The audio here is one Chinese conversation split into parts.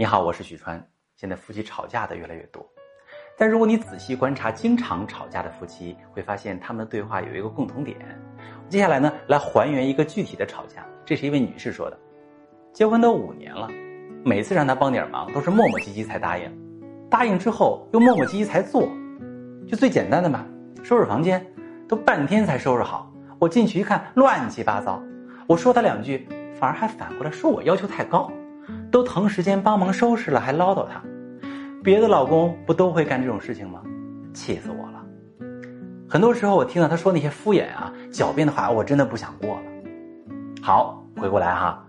你好，我是许川。现在夫妻吵架的越来越多，但如果你仔细观察经常吵架的夫妻，会发现他们的对话有一个共同点。接下来呢，来还原一个具体的吵架。这是一位女士说的，结婚都五年了，每次让她帮点忙都是磨磨唧唧才答应，答应之后又磨磨唧唧才做。就最简单的嘛，收拾房间都半天才收拾好，我进去一看乱七八糟，我说她两句，反而还反过来说我要求太高。都腾时间帮忙收拾了，还唠叨他。别的老公不都会干这种事情吗？气死我了！很多时候我听到他说那些敷衍啊、狡辩的话，我真的不想过了。好，回过来哈，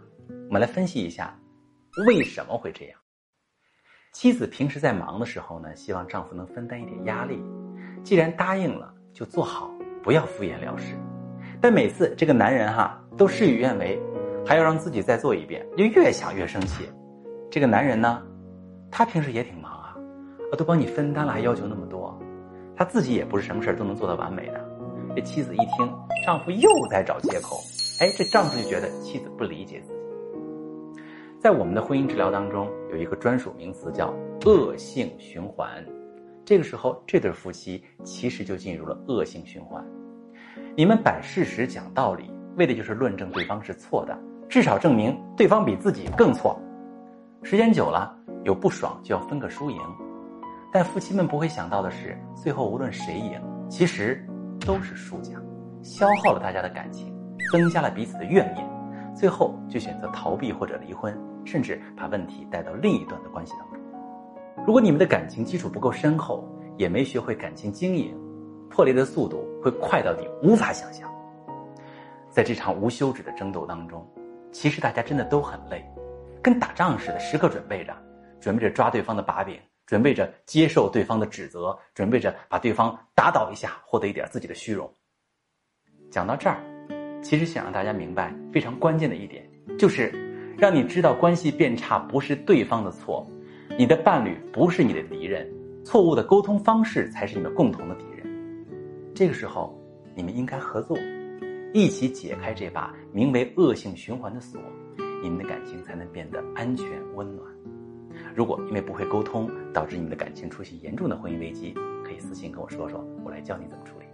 我们来分析一下为什么会这样。妻子平时在忙的时候呢，希望丈夫能分担一点压力。既然答应了，就做好，不要敷衍了事。但每次这个男人哈都事与愿违。还要让自己再做一遍，就越想越生气。这个男人呢，他平时也挺忙啊，我都帮你分担了，还要求那么多，他自己也不是什么事儿都能做到完美的。这妻子一听，丈夫又在找借口，哎，这丈夫就觉得妻子不理解自己。在我们的婚姻治疗当中，有一个专属名词叫恶性循环。这个时候，这对夫妻其实就进入了恶性循环。你们摆事实讲道理，为的就是论证对方是错的。至少证明对方比自己更错，时间久了有不爽就要分个输赢，但夫妻们不会想到的是，最后无论谁赢，其实都是输家，消耗了大家的感情，增加了彼此的怨念，最后就选择逃避或者离婚，甚至把问题带到另一段的关系当中。如果你们的感情基础不够深厚，也没学会感情经营，破裂的速度会快到你无法想象。在这场无休止的争斗当中。其实大家真的都很累，跟打仗似的，时刻准备着，准备着抓对方的把柄，准备着接受对方的指责，准备着把对方打倒一下，获得一点自己的虚荣。讲到这儿，其实想让大家明白非常关键的一点，就是让你知道关系变差不是对方的错，你的伴侣不是你的敌人，错误的沟通方式才是你们共同的敌人。这个时候，你们应该合作。一起解开这把名为恶性循环的锁，你们的感情才能变得安全温暖。如果因为不会沟通导致你们的感情出现严重的婚姻危机，可以私信跟我说说，我来教你怎么处理。